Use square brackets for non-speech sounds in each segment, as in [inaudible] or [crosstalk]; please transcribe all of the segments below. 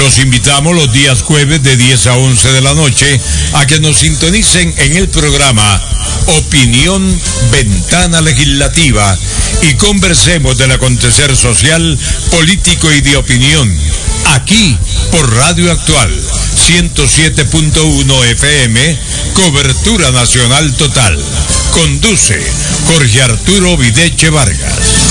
Los invitamos los días jueves de 10 a 11 de la noche a que nos sintonicen en el programa Opinión Ventana Legislativa y conversemos del acontecer social, político y de opinión. Aquí por Radio Actual 107.1 FM, cobertura nacional total. Conduce Jorge Arturo Videche Vargas.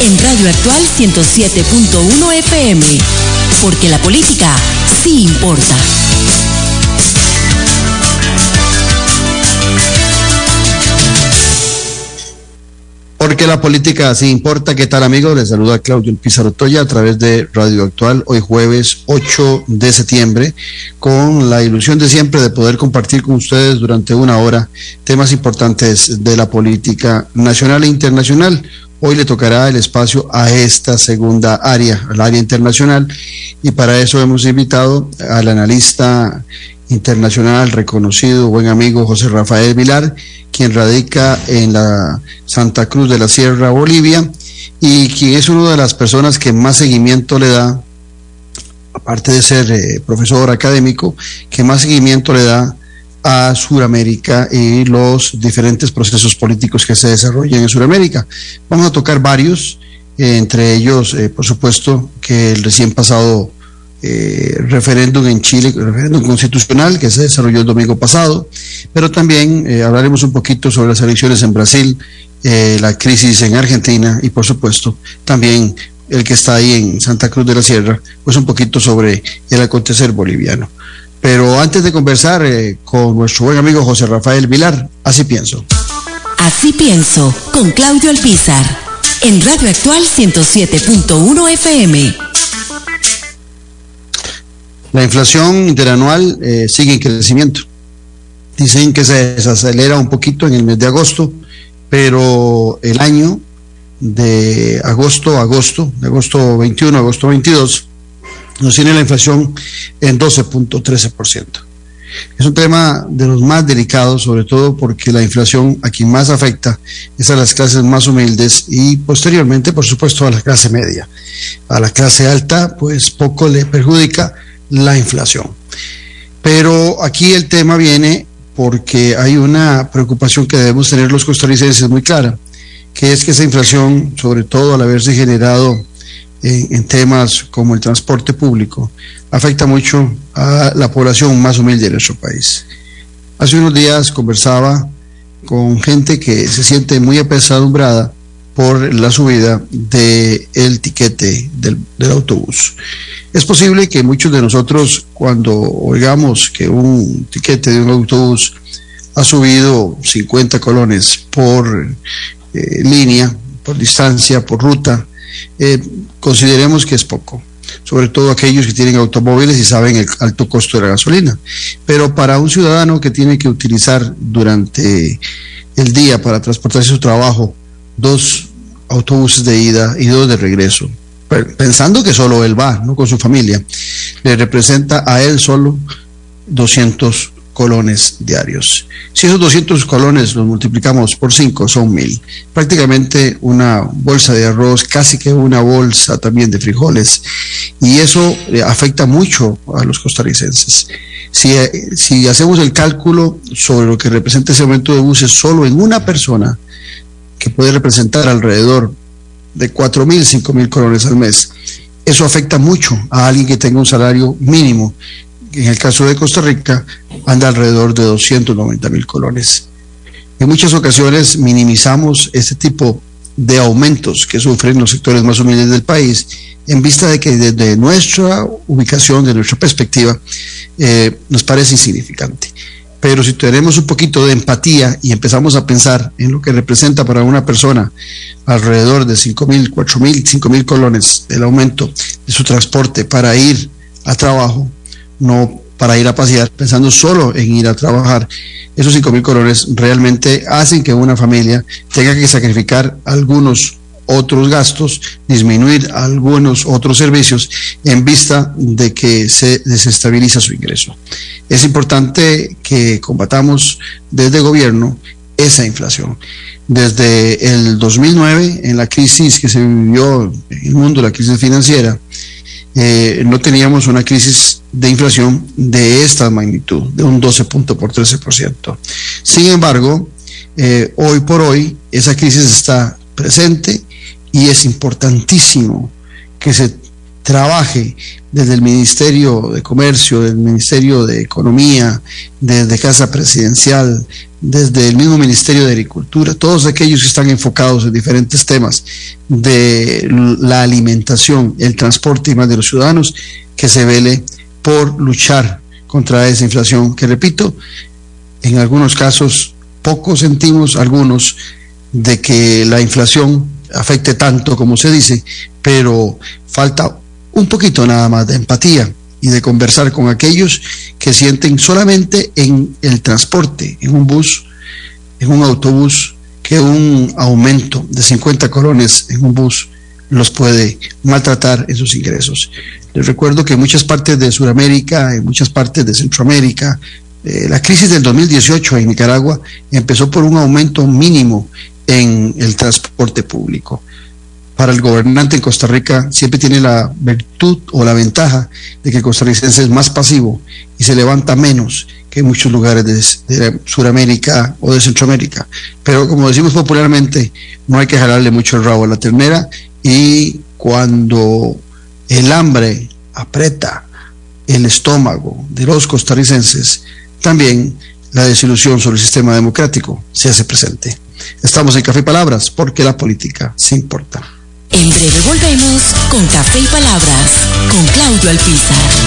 en Radio Actual 107.1 FM, porque la política sí importa. Porque la política sí importa. ¿Qué tal amigos? Les saluda Claudio Pizarro Toya a través de Radio Actual, hoy jueves 8 de septiembre, con la ilusión de siempre de poder compartir con ustedes durante una hora temas importantes de la política nacional e internacional. Hoy le tocará el espacio a esta segunda área, al área internacional, y para eso hemos invitado al analista internacional reconocido, buen amigo José Rafael Vilar, quien radica en la Santa Cruz de la Sierra, Bolivia, y quien es una de las personas que más seguimiento le da, aparte de ser eh, profesor académico, que más seguimiento le da a Sudamérica y los diferentes procesos políticos que se desarrollan en Sudamérica. Vamos a tocar varios, eh, entre ellos, eh, por supuesto, que el recién pasado eh, referéndum en Chile, referéndum constitucional que se desarrolló el domingo pasado, pero también hablaremos un poquito sobre las elecciones en Brasil, la crisis en Argentina y, por supuesto, también el que está ahí en Santa Cruz de la Sierra, pues un poquito sobre el acontecer boliviano. Pero antes de conversar eh, con nuestro buen amigo José Rafael Vilar, así pienso. Así pienso, con Claudio Alpizar, en Radio Actual 107.1 FM. La inflación interanual eh, sigue en crecimiento. Dicen que se desacelera un poquito en el mes de agosto, pero el año de agosto a agosto, de agosto 21 a agosto 22, nos tiene la inflación en 12.13%. Es un tema de los más delicados, sobre todo porque la inflación a quien más afecta es a las clases más humildes y posteriormente, por supuesto, a la clase media. A la clase alta, pues poco le perjudica la inflación. Pero aquí el tema viene porque hay una preocupación que debemos tener los costarricenses muy clara, que es que esa inflación, sobre todo al haberse generado en, temas como el transporte público afecta mucho a la población más humilde de nuestro país. Hace unos días conversaba con gente que se siente muy apesadumbrada por la subida del el tiquete del, del, autobús. Es posible que muchos de nosotros cuando oigamos que un tiquete de un autobús ha subido 50 colones por eh, línea, por distancia, por ruta, eh, consideremos que es poco, sobre todo aquellos que tienen automóviles y saben el alto costo de la gasolina. Pero para un ciudadano que tiene que utilizar durante el día para transportarse su trabajo dos autobuses de ida y dos de regreso, pensando que solo él va, no con su familia, le representa a él solo 200 colones diarios. Si esos 200 colones los multiplicamos por 5 son mil. Prácticamente una bolsa de arroz, casi que una bolsa también de frijoles. Y eso eh, afecta mucho a los costarricenses. Si, eh, si hacemos el cálculo sobre lo que representa ese aumento de buses solo en una persona, que puede representar alrededor de 4 mil, 5 mil colones al mes, eso afecta mucho a alguien que tenga un salario mínimo en el caso de Costa Rica, anda alrededor de 290 mil colones. En muchas ocasiones minimizamos este tipo de aumentos que sufren los sectores más humildes del país en vista de que desde nuestra ubicación, de nuestra perspectiva, eh, nos parece insignificante. Pero si tenemos un poquito de empatía y empezamos a pensar en lo que representa para una persona alrededor de 5 mil, 4 mil, 5 mil colones el aumento de su transporte para ir a trabajo, no para ir a pasear, pensando solo en ir a trabajar, esos 5 mil colones realmente hacen que una familia tenga que sacrificar algunos otros gastos, disminuir algunos otros servicios en vista de que se desestabiliza su ingreso. Es importante que combatamos desde gobierno esa inflación. Desde el 2009, en la crisis que se vivió en el mundo, la crisis financiera, eh, no teníamos una crisis de inflación de esta magnitud, de un 12 punto por 13%. Sin embargo, eh, hoy por hoy esa crisis está presente y es importantísimo que se trabaje desde el Ministerio de Comercio, del Ministerio de Economía, desde Casa Presidencial, desde el mismo Ministerio de Agricultura, todos aquellos que están enfocados en diferentes temas de la alimentación, el transporte y más de los ciudadanos, que se vele por luchar contra esa inflación, que repito, en algunos casos poco sentimos algunos de que la inflación afecte tanto como se dice, pero falta un poquito nada más de empatía y de conversar con aquellos que sienten solamente en el transporte, en un bus, en un autobús, que un aumento de 50 colones en un bus los puede maltratar en sus ingresos. Les recuerdo que en muchas partes de Sudamérica, en muchas partes de Centroamérica, eh, la crisis del 2018 en Nicaragua empezó por un aumento mínimo en el transporte público. Para el gobernante en Costa Rica siempre tiene la virtud o la ventaja de que el costarricense es más pasivo y se levanta menos que en muchos lugares de, de Sudamérica o de Centroamérica. Pero como decimos popularmente, no hay que jalarle mucho el rabo a la ternera y cuando el hambre aprieta el estómago de los costarricenses, también la desilusión sobre el sistema democrático se hace presente. Estamos en Café y Palabras porque la política se importa. En breve volvemos con Café y Palabras con Claudio Alpizar.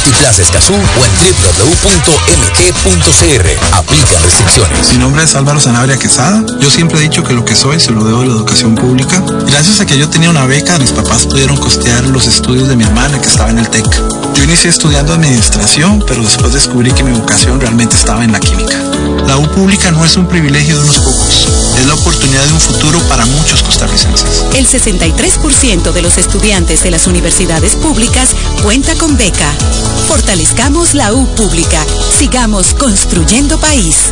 Multiplaza Escazú o en. Aplican restricciones. Mi nombre es Álvaro Sanabria Quesada. Yo siempre he dicho que lo que soy se lo debo a la educación pública. Gracias a que yo tenía una beca, mis papás pudieron costear los estudios de mi hermana que estaba en el TEC. Yo inicié estudiando administración, pero después descubrí que mi vocación realmente estaba en la química. La U pública no es un privilegio de unos pocos, es la oportunidad de un futuro para muchos costarricenses. El 63% de los estudiantes de las universidades públicas cuenta con beca. Fortalezcamos la U pública. Sigamos construyendo país.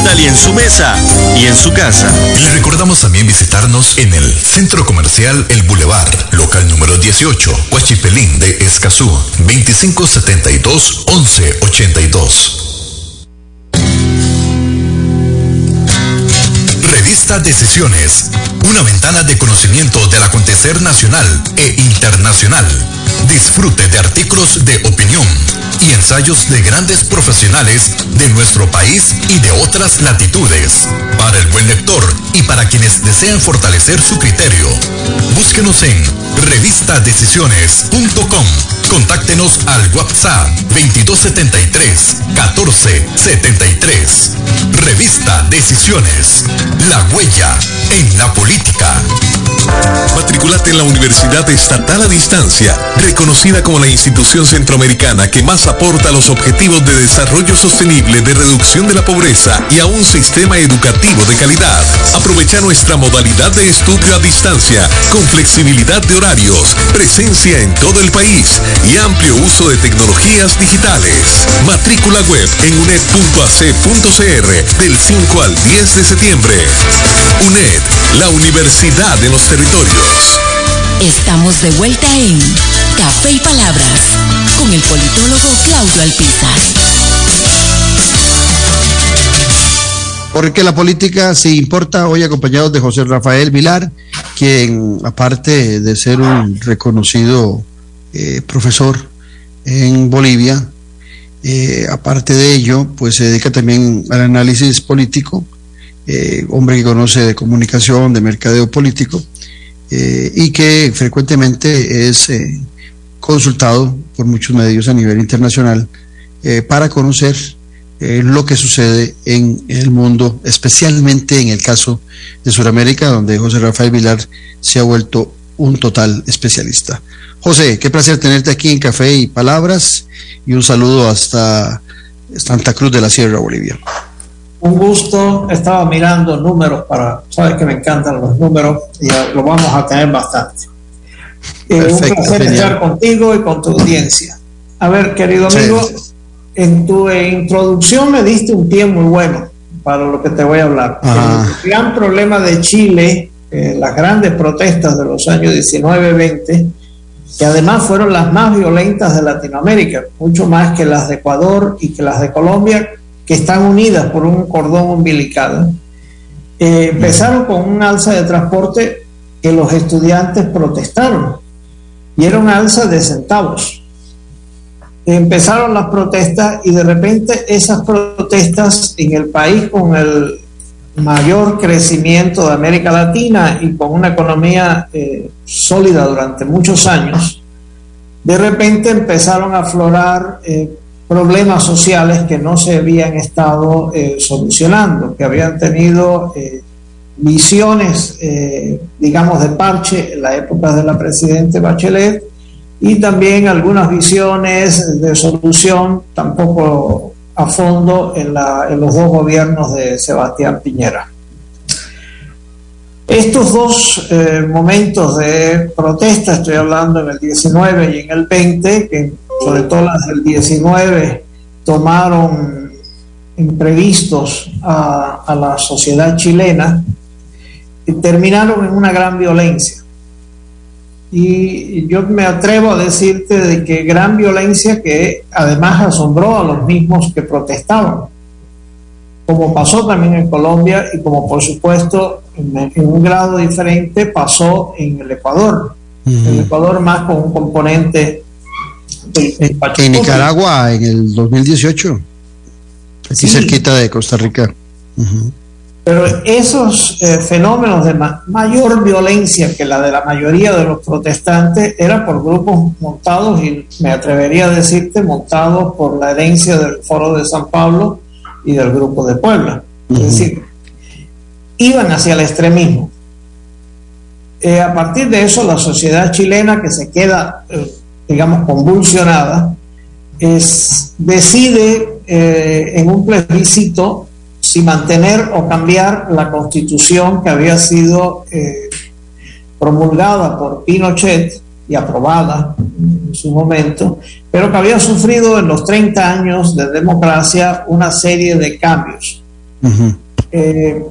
Italia en su mesa y en su casa. Le recordamos también visitarnos en el Centro Comercial El Boulevard, local número 18, Huachipelín de Escazú, 2572-1182. Revista Decisiones, una ventana de conocimiento del acontecer nacional e internacional. Disfrute de artículos de opinión y ensayos de grandes profesionales de nuestro país y de otras latitudes. Para el buen lector y para quienes desean fortalecer su criterio, búsquenos en revistadecisiones.com. Contáctenos al WhatsApp 2273 1473. Revista Decisiones. La huella en la política. Matriculate en la Universidad Estatal a Distancia, reconocida como la institución centroamericana que más aporta a los objetivos de desarrollo sostenible, de reducción de la pobreza y a un sistema educativo de calidad. Aprovecha nuestra modalidad de estudio a distancia con flexibilidad de horarios, presencia en todo el país y amplio uso de tecnologías digitales. Matrícula web en uned.ac.cr del 5 al 10 de septiembre. UNED, la Universidad de los Territorios. Estamos de vuelta en Café y Palabras con el politólogo Claudio Alpizar. Porque la política sí importa, hoy acompañados de José Rafael Vilar, quien aparte de ser un reconocido eh, profesor en Bolivia, eh, aparte de ello, pues se dedica también al análisis político, eh, hombre que conoce de comunicación, de mercadeo político, y que frecuentemente es consultado por muchos medios a nivel internacional para conocer lo que sucede en el mundo, especialmente en el caso de Sudamérica, donde José Rafael Vilar se ha vuelto un total especialista. José, qué placer tenerte aquí en Café y Palabras y un saludo hasta Santa Cruz de la Sierra, Bolivia. Un gusto, estaba mirando números para, sabes que me encantan los números y lo vamos a tener bastante. Eh, un placer genial. estar contigo y con tu audiencia. A ver, querido amigo, sí. en tu introducción me diste un pie muy bueno para lo que te voy a hablar. El gran problema de Chile, eh, las grandes protestas de los años 19-20, que además fueron las más violentas de Latinoamérica, mucho más que las de Ecuador y que las de Colombia, que están unidas por un cordón umbilical. Eh, empezaron con un alza de transporte que los estudiantes protestaron y era un alza de centavos. Empezaron las protestas y de repente esas protestas en el país con el mayor crecimiento de América Latina y con una economía eh, sólida durante muchos años, de repente empezaron a aflorar eh, problemas sociales que no se habían estado eh, solucionando, que habían tenido visiones, digamos, de parche en la época de la presidente Bachelet y también algunas visiones de solución tampoco a fondo en, la- en los dos gobiernos de Sebastián Piñera. Estos dos eh, momentos de protesta, estoy hablando en el 19 y en el 20, que sobre todo las del 19 tomaron imprevistos a, a la sociedad chilena, y terminaron en una gran violencia. Y yo me atrevo a decirte de que gran violencia que además asombró a los mismos que protestaban, como pasó también en Colombia y como por supuesto en, en un grado diferente pasó en el Ecuador. El Ecuador más con un componente En. Nicaragua, en el 2018, aquí Sí. cerquita de Costa Rica. Pero esos eh, fenómenos de ma- mayor violencia que la de la mayoría de los protestantes era por grupos montados, y me atrevería a decirte, montados por la herencia del Foro de San Pablo y del Grupo de Puebla. Es decir, iban hacia el extremismo. Eh, a partir de eso, la sociedad chilena que se queda, eh, digamos, convulsionada, es, decide en un plebiscito si mantener o cambiar la constitución que había sido eh, promulgada por Pinochet y aprobada en su momento, pero que había sufrido en los 30 años de democracia una serie de cambios. Eh,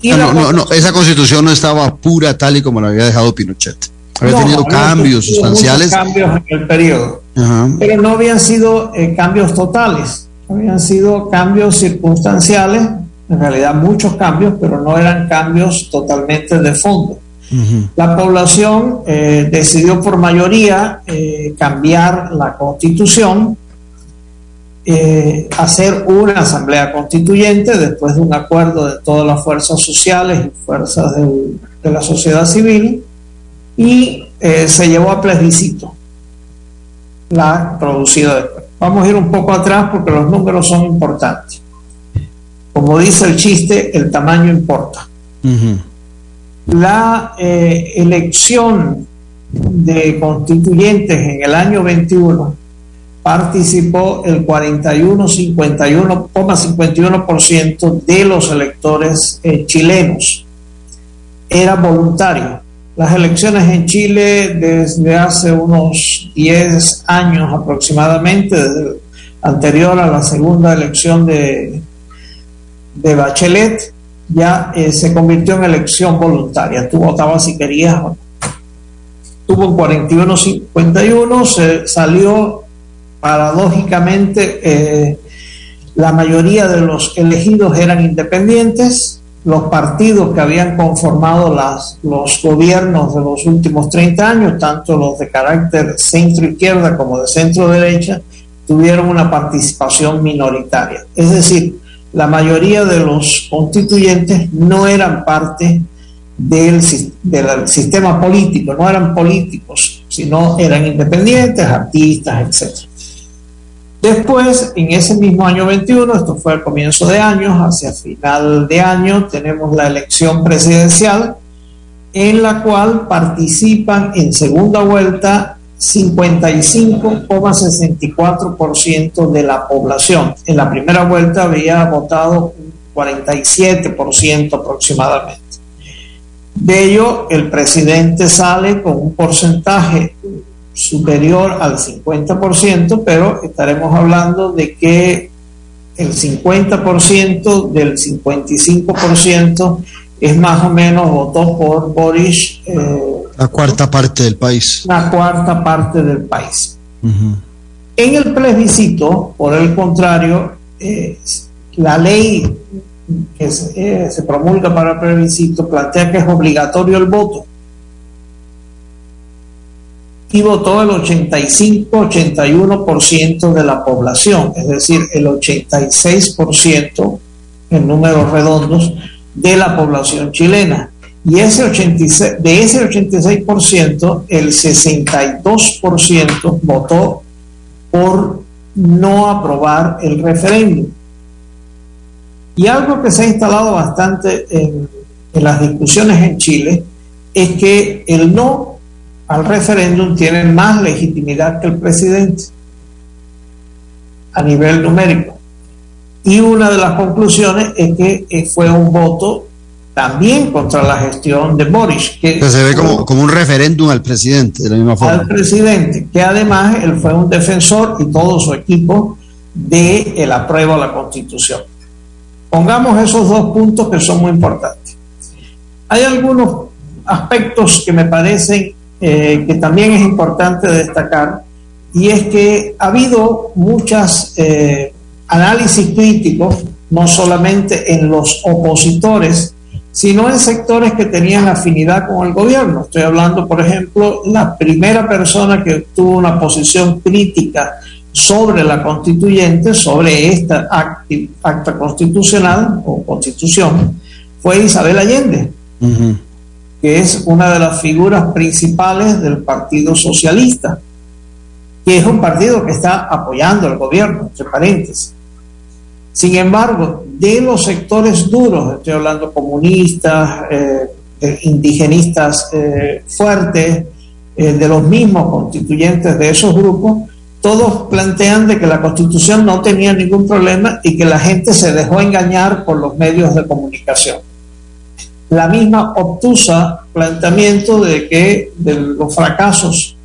y Ah, la no, no, no, esa constitución no estaba pura tal y como la había dejado Pinochet. Había No, tenido cambios sustanciales. cambios en el periodo. Ajá. pero no habían sido eh, cambios totales, habían sido cambios circunstanciales, en realidad muchos cambios, pero no eran cambios totalmente de fondo. La población eh, decidió por mayoría eh, cambiar la constitución, eh, hacer una asamblea constituyente después de un acuerdo de todas las fuerzas sociales y fuerzas del- de la sociedad civil y se llevó a plebiscito la producida después. Vamos a ir un poco atrás porque los números son importantes. Como dice el chiste, el tamaño importa. La eh, elección de constituyentes en el año 21 participó el 41,51% de los electores eh, chilenos. Era voluntario. Las elecciones en Chile desde hace unos 10 años aproximadamente, anterior a la segunda elección de, de Bachelet, ya eh, se convirtió en elección voluntaria. Tú votabas si querías. Tuvo un 41-51, se salió paradójicamente, eh, la mayoría de los elegidos eran independientes, los partidos que habían conformado las, los gobiernos de los últimos 30 años, tanto los de carácter centro-izquierda como de centro-derecha, tuvieron una participación minoritaria. Es decir, la mayoría de los constituyentes no eran parte del, del sistema político, no eran políticos, sino eran independientes, artistas, etc. Después, en ese mismo año 21, esto fue al comienzo de año, hacia final de año, tenemos la elección presidencial, en la cual participan en segunda vuelta 55,64% de la población. En la primera vuelta había votado un 47% aproximadamente. De ello, el presidente sale con un porcentaje superior al 50%, pero estaremos hablando de que el 50% del 55% es más o menos votó por Boris, eh, La cuarta parte del país. una cuarta parte del país. En el plebiscito, por el contrario, eh, la ley que se, eh, se promulga para el plebiscito plantea que es obligatorio el voto. Y votó el 85-81% de la población, es decir, el 86% en números redondos de la población chilena. Y ese 86, de ese 86%, el 62% votó por no aprobar el referéndum. Y algo que se ha instalado bastante en, en las discusiones en Chile es que el no al referéndum tiene más legitimidad que el presidente a nivel numérico. Y una de las conclusiones es que eh, fue un voto también contra la gestión de Boris, que se ve como, como un referéndum al presidente, de la misma al forma. presidente, que además él fue un defensor y todo su equipo de el apruebo a la constitución. Pongamos esos dos puntos que son muy importantes. Hay algunos aspectos que me parecen eh, que también es importante destacar y es que ha habido muchas eh, análisis críticos, no solamente en los opositores, sino en sectores que tenían afinidad con el gobierno. Estoy hablando, por ejemplo, la primera persona que tuvo una posición crítica sobre la constituyente, sobre esta acta constitucional o constitución, fue Isabel Allende, Ujú. Que es una de las figuras principales del Partido Socialista, que es un partido que está apoyando al gobierno, entre paréntesis. Sin embargo, de los sectores duros, estoy hablando comunistas, eh, de indigenistas eh, fuertes, eh, de los mismos constituyentes de esos grupos, todos plantean de que la constitución no tenía ningún problema y que la gente se dejó engañar por los medios de comunicación. La misma obtusa planteamiento de que de los fracasos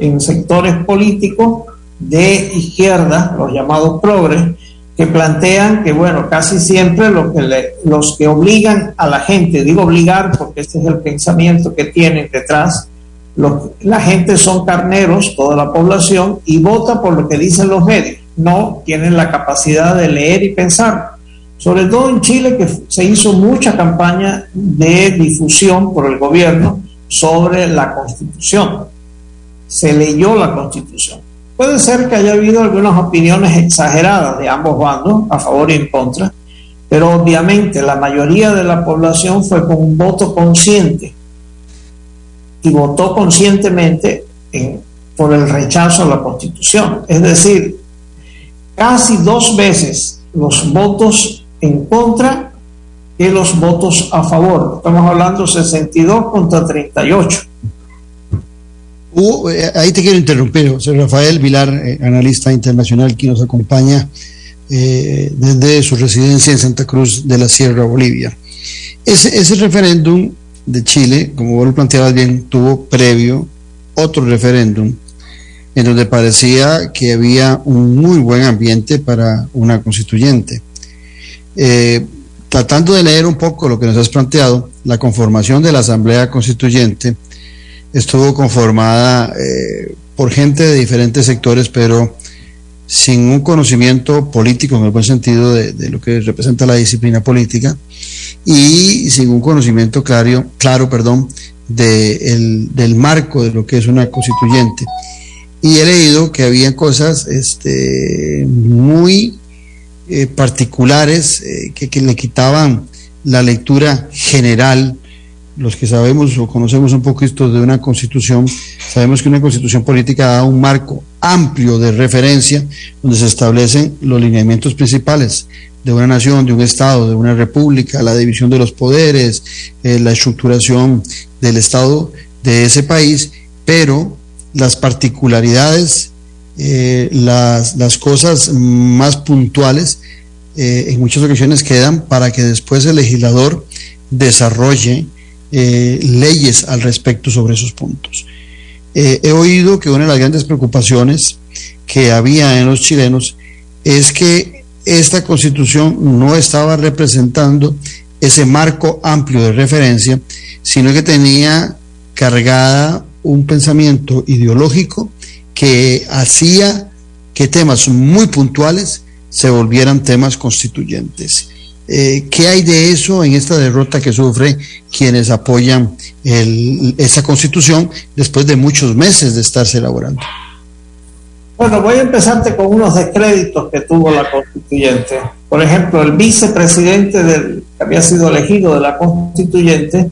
en sectores políticos de izquierda, los llamados progres, que plantean que, bueno, casi siempre lo que los que obligan a la gente, digo obligar porque este es el pensamiento que tienen detrás, la gente son carneros, toda la población, y vota por lo que dicen los medios, no tienen la capacidad de leer y pensar. Sobre todo en Chile, que se hizo mucha campaña de difusión por el gobierno sobre la constitución. Se leyó la constitución. Puede ser que haya habido algunas opiniones exageradas de ambos bandos, a favor y en contra, pero obviamente la mayoría de la población fue con un voto consciente y votó conscientemente por el rechazo a la constitución. Es decir, casi dos veces los votos en contra que los votos a favor. Estamos hablando 62 contra 38. Eh, ahí te quiero interrumpir, José Rafael Vilar, eh, analista internacional que nos acompaña eh, desde su residencia en Santa Cruz de la Sierra, Bolivia. Ese, ese referéndum de Chile, como lo planteabas bien, tuvo previo otro referéndum en donde parecía que había un muy buen ambiente para una constituyente. Eh, tratando de leer un poco lo que nos has planteado, la conformación de la Asamblea Constituyente estuvo conformada eh, por gente de diferentes sectores, pero sin un conocimiento político en el buen sentido de, lo que representa la disciplina política y sin un conocimiento claro, claro perdón, de del marco de lo que es una constituyente. Y he leído que había cosas este, muy eh, particulares eh, que, le quitaban la lectura general. Los que sabemos o conocemos un poco esto de una constitución, sabemos que una constitución política da un marco amplio de referencia donde se establecen los lineamientos principales de una nación, de un Estado, de una república, la división de los poderes, eh, la estructuración del Estado de ese país, pero las particularidades, eh, las, las, cosas más puntuales, eh, en muchas ocasiones quedan para que después el legislador desarrolle eh, leyes al respecto sobre esos puntos. He oído que una de las grandes preocupaciones que había en los chilenos es que esta constitución no estaba representando ese marco amplio de referencia, sino que tenía cargada un pensamiento ideológico que hacía que temas muy puntuales se volvieran temas constituyentes. Eh, ¿Qué hay de eso en esta derrota que sufre quienes apoyan esa constitución después de muchos meses de estarse elaborando? Bueno, voy a empezarte con unos descréditos que tuvo la constituyente. Por ejemplo, el vicepresidente que había sido elegido de la constituyente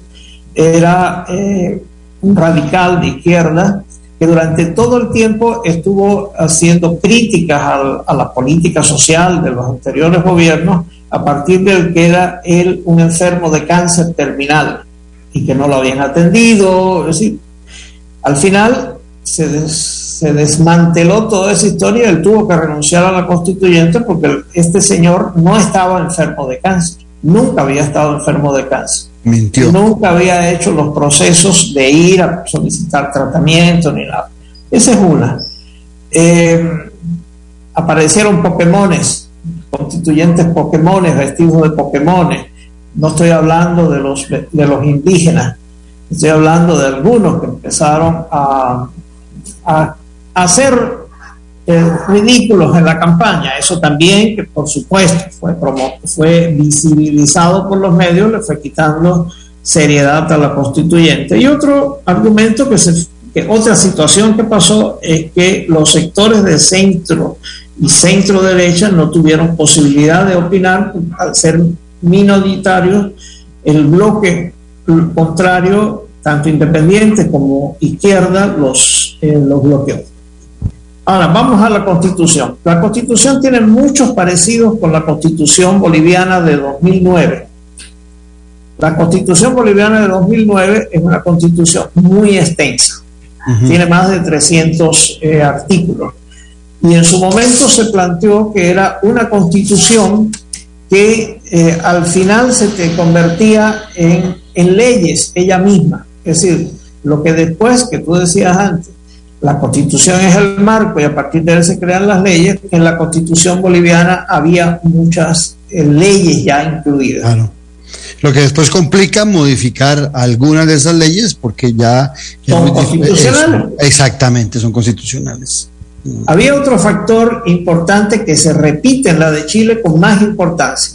era eh, un radical de izquierda que durante todo el tiempo estuvo haciendo críticas a la política social de los anteriores gobiernos a partir del que era él un enfermo de cáncer terminal y que no lo habían atendido. Es al final se, se desmanteló toda esa historia él tuvo que renunciar a la constituyente porque este señor no estaba enfermo de cáncer, nunca había estado enfermo de cáncer. Mintió. Nunca había hecho los procesos de ir a solicitar tratamiento ni nada. Esa es una. Eh, aparecieron Pokémones constituyentes Pokémon, vestidos de Pokémon. No estoy hablando de los, de los indígenas, estoy hablando de algunos que empezaron a, a, hacer eh, ridículos en la campaña. Eso también, que por supuesto fue, fue visibilizado por los medios, le fue quitando seriedad a la constituyente. Y otro argumento que otra situación que pasó es que los sectores de centro y centro derecha no tuvieron posibilidad de opinar al ser minoritarios. El bloque contrario, tanto independiente como izquierda, los, eh, los bloqueó. Ahora, vamos a la constitución. La constitución tiene muchos parecidos con la constitución boliviana de 2009. La constitución boliviana de 2009 es una constitución muy extensa. Tiene más de 300 eh, artículos y en su momento se planteó que era una constitución que eh, al final se te convertía en, en leyes ella misma. Es decir, lo que después, que tú decías antes, la constitución es el marco y a partir de él se crean las leyes, en la constitución boliviana había muchas eh, leyes ya incluidas. Claro. Lo que después complica modificar algunas de esas leyes porque ya... Son constitucionales. exactamente, son constitucionales. Había otro factor importante que se repite en la de Chile con más importancia.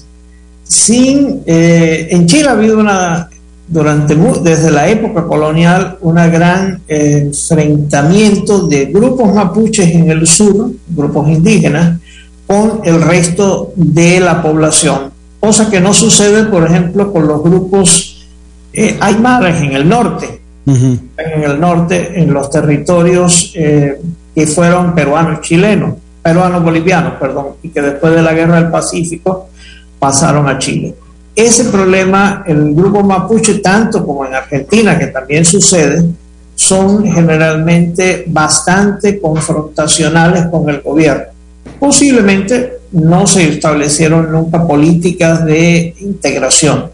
Sin, eh, en Chile ha habido una durante desde la época colonial un gran eh, enfrentamiento de grupos mapuches en el sur, grupos indígenas, con el resto de la población, cosa que no sucede, por ejemplo, con los grupos eh, aymaras en el norte, en el norte, en los territorios eh, que fueron peruanos chilenos, peruanos bolivianos, perdón, y que después de la guerra del Pacífico pasaron a Chile. Ese problema, el grupo mapuche, tanto como en Argentina, que también sucede, son generalmente bastante confrontacionales con el gobierno. Posiblemente no se establecieron nunca políticas de integración,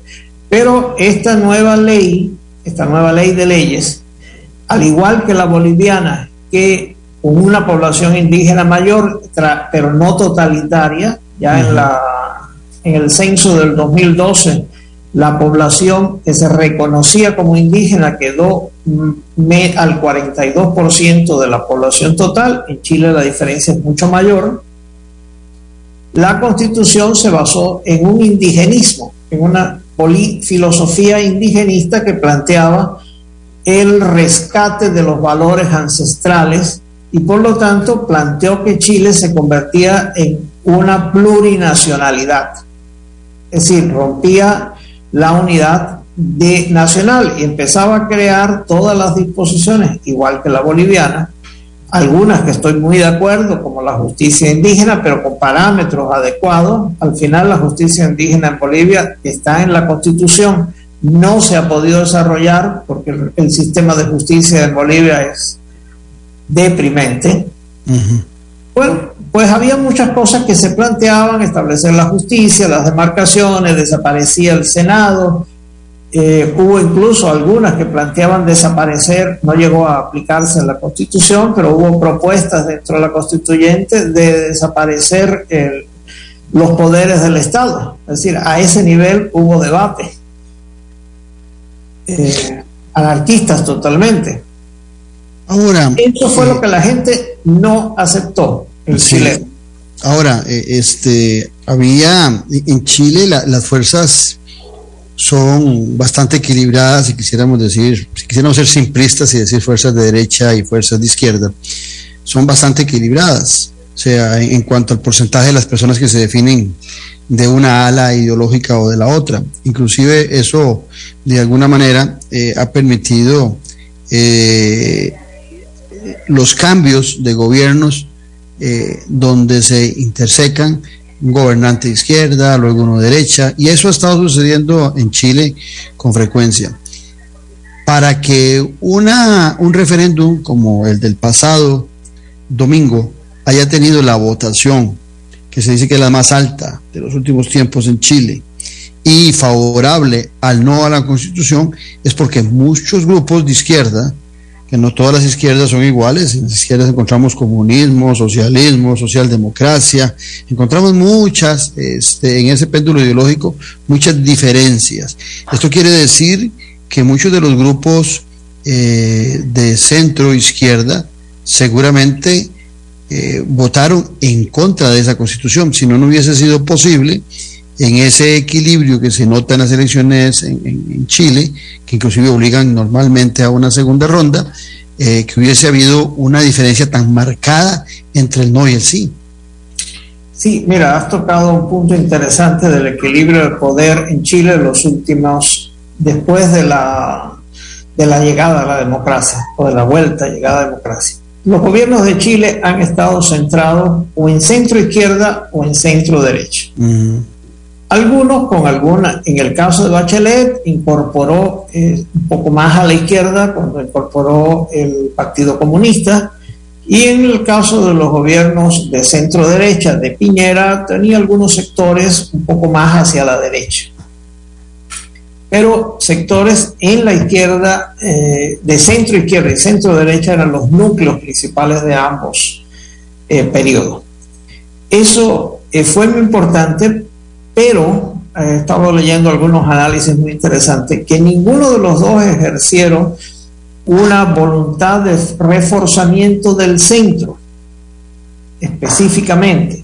pero esta nueva ley, esta nueva ley de leyes, al igual que la boliviana, que con una población indígena mayor, pero no totalitaria, ya en la en el censo del 2012, la población que se reconocía como indígena quedó al 42% de la población total. En Chile la diferencia es mucho mayor. La constitución se basó en un indigenismo, en una filosofía indigenista que planteaba el rescate de los valores ancestrales y por lo tanto planteó que Chile se convertía en una plurinacionalidad es decir, rompía la unidad de nacional y empezaba a crear todas las disposiciones, igual que la boliviana, algunas que estoy muy de acuerdo, como la justicia indígena, pero con parámetros adecuados. Al final la justicia indígena en Bolivia está en la constitución, no se ha podido desarrollar porque el, sistema de justicia en Bolivia es deprimente. Bueno, pues había muchas cosas que se planteaban, establecer la justicia, las demarcaciones, desaparecía el Senado, eh, hubo incluso algunas que planteaban desaparecer, no llegó a aplicarse en la Constitución, pero hubo propuestas dentro de la constituyente de desaparecer los poderes del Estado. Es decir, a ese nivel hubo debate. Eh, anarquistas totalmente. Ahora, eso fue lo eh, que la gente no aceptó. Chile. Ahora, eh, este, había en Chile las fuerzas son bastante equilibradas, si quisiéramos decir, si quisiéramos ser simplistas y decir fuerzas de derecha y fuerzas de izquierda, son bastante equilibradas. O sea, en, cuanto al porcentaje de las personas que se definen de una ala ideológica o de la otra. Inclusive eso, de alguna manera, eh, ha permitido eh, los cambios de gobiernos eh, donde se intersecan un gobernante de izquierda, luego uno de derecha, y eso ha estado sucediendo en Chile con frecuencia. Para que una, un referéndum como el del pasado domingo haya tenido la votación, que se dice que es la más alta de los últimos tiempos en Chile, y favorable al no a la constitución, es porque muchos grupos de izquierda que no todas las izquierdas son iguales. En las izquierdas encontramos comunismo, socialismo, socialdemocracia, encontramos muchas, este, en ese péndulo ideológico, muchas diferencias. Esto quiere decir que muchos de los grupos eh, de centro izquierda seguramente eh, votaron en contra de esa constitución. Si no, no hubiese sido posible en ese equilibrio que se nota en las elecciones en, Chile, que inclusive obligan normalmente a una segunda ronda, eh, que hubiese habido una diferencia tan marcada entre el no y el sí. Sí, mira, has tocado un punto interesante del equilibrio de poder en Chile en los últimos, después de la, de la llegada a la democracia, o de la vuelta llegada a la democracia. Los gobiernos de Chile han estado centrados o en centro izquierda o en centro derecha. Algunos con alguna, en el caso de Bachelet, incorporó eh, un poco más a la izquierda cuando incorporó el Partido Comunista, y en el caso de los gobiernos de centro derecha de Piñera, tenía algunos sectores un poco más hacia la derecha. Pero sectores en la izquierda, eh, de centro izquierda y centro derecha, eran los núcleos principales de ambos eh, periodos. Eso fue muy importante pero eh, he estado leyendo algunos análisis muy interesantes, que ninguno de los dos ejercieron una voluntad de reforzamiento del centro, específicamente.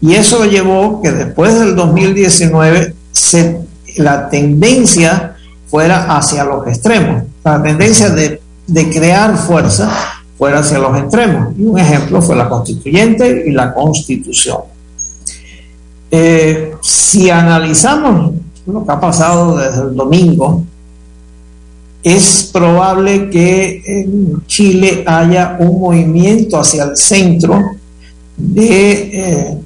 Y eso llevó que después del 2019 la tendencia fuera hacia los extremos. La tendencia de, de crear fuerza fuera hacia los extremos. Y un ejemplo fue la constituyente y la constitución. Eh, si analizamos lo que ha pasado desde el domingo, es probable que en Chile haya un movimiento hacia el centro de, eh,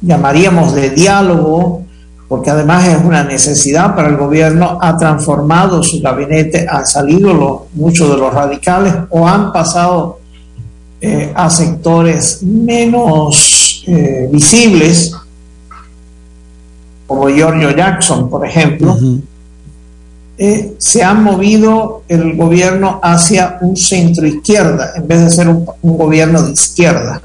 llamaríamos de diálogo, porque además es una necesidad para el gobierno, ha transformado su gabinete, han salido muchos de los radicales o han pasado eh, a sectores menos eh, visibles, como Giorgio Jackson, por ejemplo. Eh, se ha movido el gobierno hacia un centro izquierda en vez de ser un, gobierno de izquierda.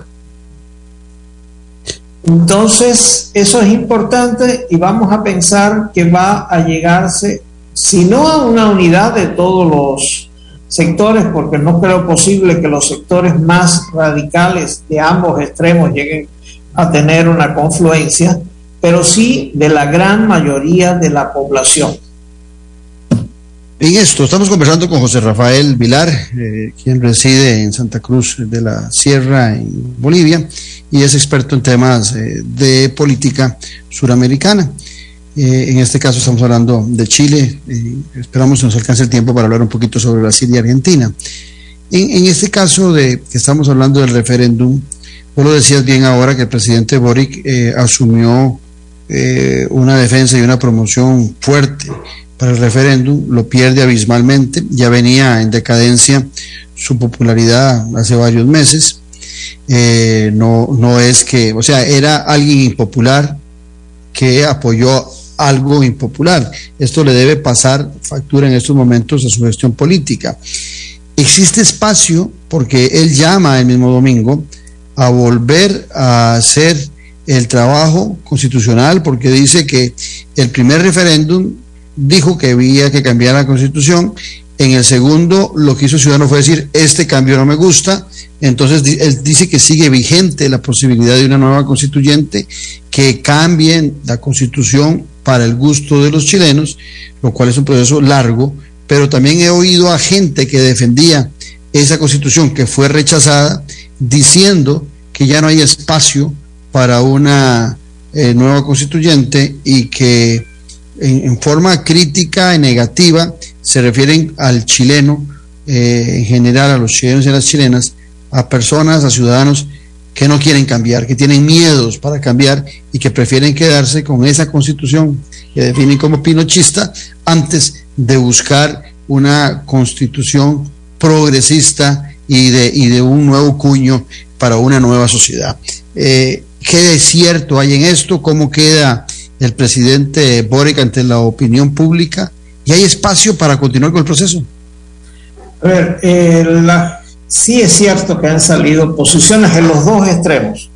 Entonces, eso es importante y vamos a pensar que va a llegarse, si no a una unidad de todos los sectores, porque no creo posible que los sectores más radicales de ambos extremos lleguen a tener una confluencia, pero sí de la gran mayoría de la población. En esto estamos conversando con José Rafael Vilar, eh, quien reside en Santa Cruz de la Sierra, en Bolivia, y es experto en temas eh, de política suramericana. Eh, en este caso estamos hablando de Chile, esperamos que nos alcance el tiempo para hablar un poquito sobre Brasil y Argentina. En, este caso de que estamos hablando del referéndum, vos lo decías bien ahora que el presidente Boric asumió una defensa y una promoción fuerte el referéndum, lo pierde abismalmente, ya venía en decadencia su popularidad hace varios meses, eh, no, no es que, o sea, era alguien impopular que apoyó algo impopular. Esto le debe pasar factura en estos momentos a su gestión política. Existe espacio porque él llama el mismo domingo a volver a hacer el trabajo constitucional porque dice que el primer referéndum dijo que había que cambiar la constitución. En el segundo, lo que hizo Ciudadano fue decir, este cambio no me gusta. Entonces, él dice que sigue vigente la posibilidad de una nueva constituyente que cambie la constitución para el gusto de los chilenos, lo cual es un proceso largo, pero también he oído a gente que defendía esa constitución que fue rechazada, diciendo que ya no hay espacio para una eh, nueva constituyente y que en, forma crítica y negativa se refieren al chileno, eh, en general a los chilenos y a las chilenas, a personas, a ciudadanos que no quieren cambiar, que tienen miedos para cambiar y que prefieren quedarse con esa constitución que definen como pinochista antes de buscar una constitución progresista y de, y de un nuevo cuño para una nueva sociedad. Eh, ¿Qué desierto hay en esto? ¿Cómo queda el presidente Boric ante la opinión pública y hay espacio para continuar con el proceso. A ver, eh, sí es cierto que han salido posiciones en los dos extremos.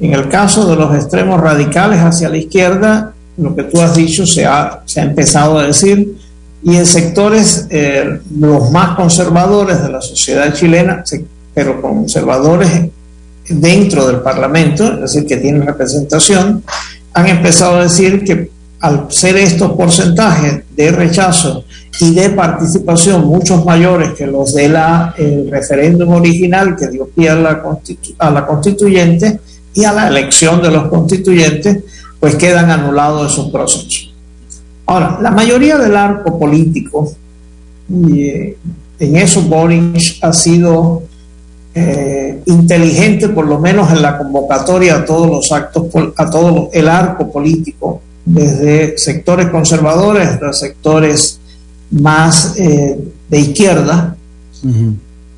En el caso de los extremos radicales hacia la izquierda, lo que tú has dicho se ha, se ha empezado a decir, y en sectores eh, los más conservadores de la sociedad chilena, pero conservadores dentro del Parlamento, es decir, que tienen representación, han empezado a decir que al ser estos porcentajes de rechazo y de participación muchos mayores que los del referéndum original que dio pie a la, a la constituyente y a la elección de los constituyentes, pues quedan anulados esos procesos. Ahora, la mayoría del arco político, y eh, en eso Boris ha sido eh, inteligente, por lo menos en la convocatoria a todos los actos, a todo el arco político, desde sectores conservadores hasta sectores más eh, de izquierda.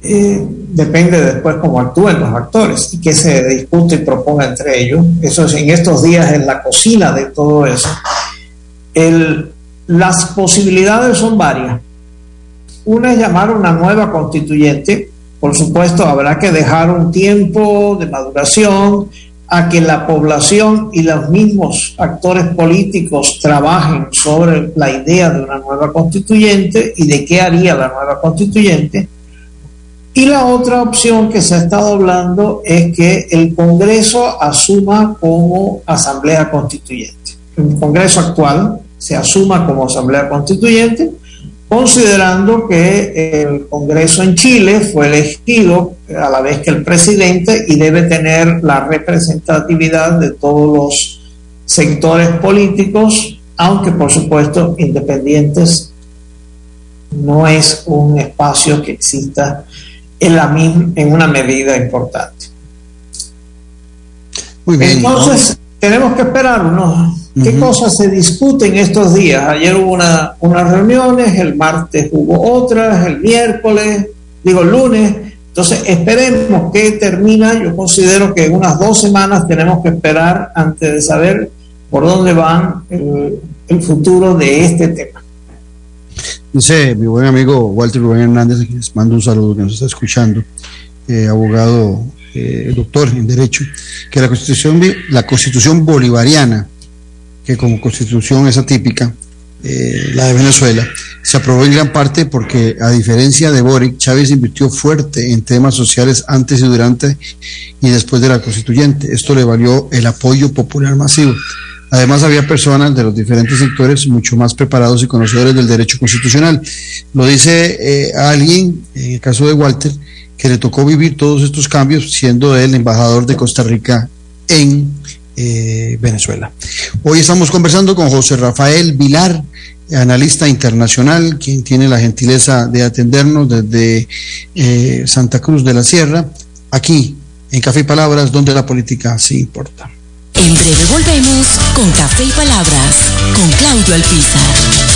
Eh, depende después cómo actúen los actores y qué se discute y proponga entre ellos. Eso es en estos días en la cocina de todo eso. El, las posibilidades son varias. Una es llamar una nueva constituyente, por supuesto, habrá que dejar un tiempo de maduración a que la población y los mismos actores políticos trabajen sobre la idea de una nueva constituyente y de qué haría la nueva constituyente. Y la otra opción que se ha estado hablando es que el Congreso asuma como asamblea constituyente. El Congreso actual, se asuma como Asamblea Constituyente, considerando que el Congreso en Chile fue elegido a la vez que el presidente y debe tener la representatividad de todos los sectores políticos, aunque por supuesto independientes no es un espacio que exista en, la en una medida importante. Muy bien, Entonces, tenemos que esperar unos ¿Qué cosas se discuten estos días? Ayer hubo una, unas reuniones, el martes hubo otras, el miércoles, digo el lunes. Entonces, esperemos que termina. Yo considero que en unas dos semanas tenemos que esperar antes de saber por dónde va el, futuro de este tema. Dice mi buen amigo Walter Rubén Hernández, que les mando un saludo que nos está escuchando, eh, abogado, eh, doctor en Derecho, que la constitución, la constitución bolivariana que como constitución es atípica, eh, la de Venezuela, se aprobó en gran parte porque, a diferencia de Boric, Chávez invirtió fuerte en temas sociales antes y durante y después de la constituyente. Esto le valió el apoyo popular masivo. Además, había personas de los diferentes sectores mucho más preparados y conocedores del derecho constitucional. Lo dice eh, alguien, en el caso de Walter, que le tocó vivir todos estos cambios siendo él embajador de Costa Rica en eh, Venezuela. Hoy estamos conversando con José Rafael Vilar, analista internacional, quien tiene la gentileza de atendernos desde eh, Santa Cruz de la Sierra, aquí en Café y Palabras, donde la política sí importa. En breve volvemos con Café y Palabras, con Claudio Alpizar.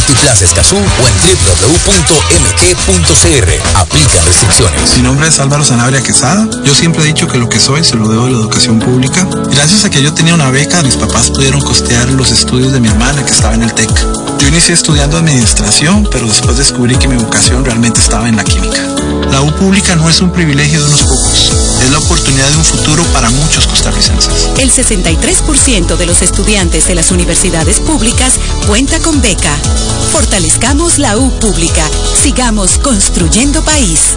Multiplaza Escazú o en www.mg.cr. Aplican restricciones. Mi nombre es Álvaro Sanabria Quesada. Yo siempre he dicho que lo que soy se lo debo a la educación pública. Gracias a que yo tenía una beca, mis papás pudieron costear los estudios de mi hermana que estaba en el TEC. Yo inicié estudiando administración, pero después descubrí que mi vocación realmente estaba en la química. La U pública no es un privilegio de unos pocos, es la oportunidad de un futuro para muchos costarricenses. El 63% de los estudiantes de las universidades públicas cuenta con beca. Fortalezcamos la U pública. Sigamos construyendo país.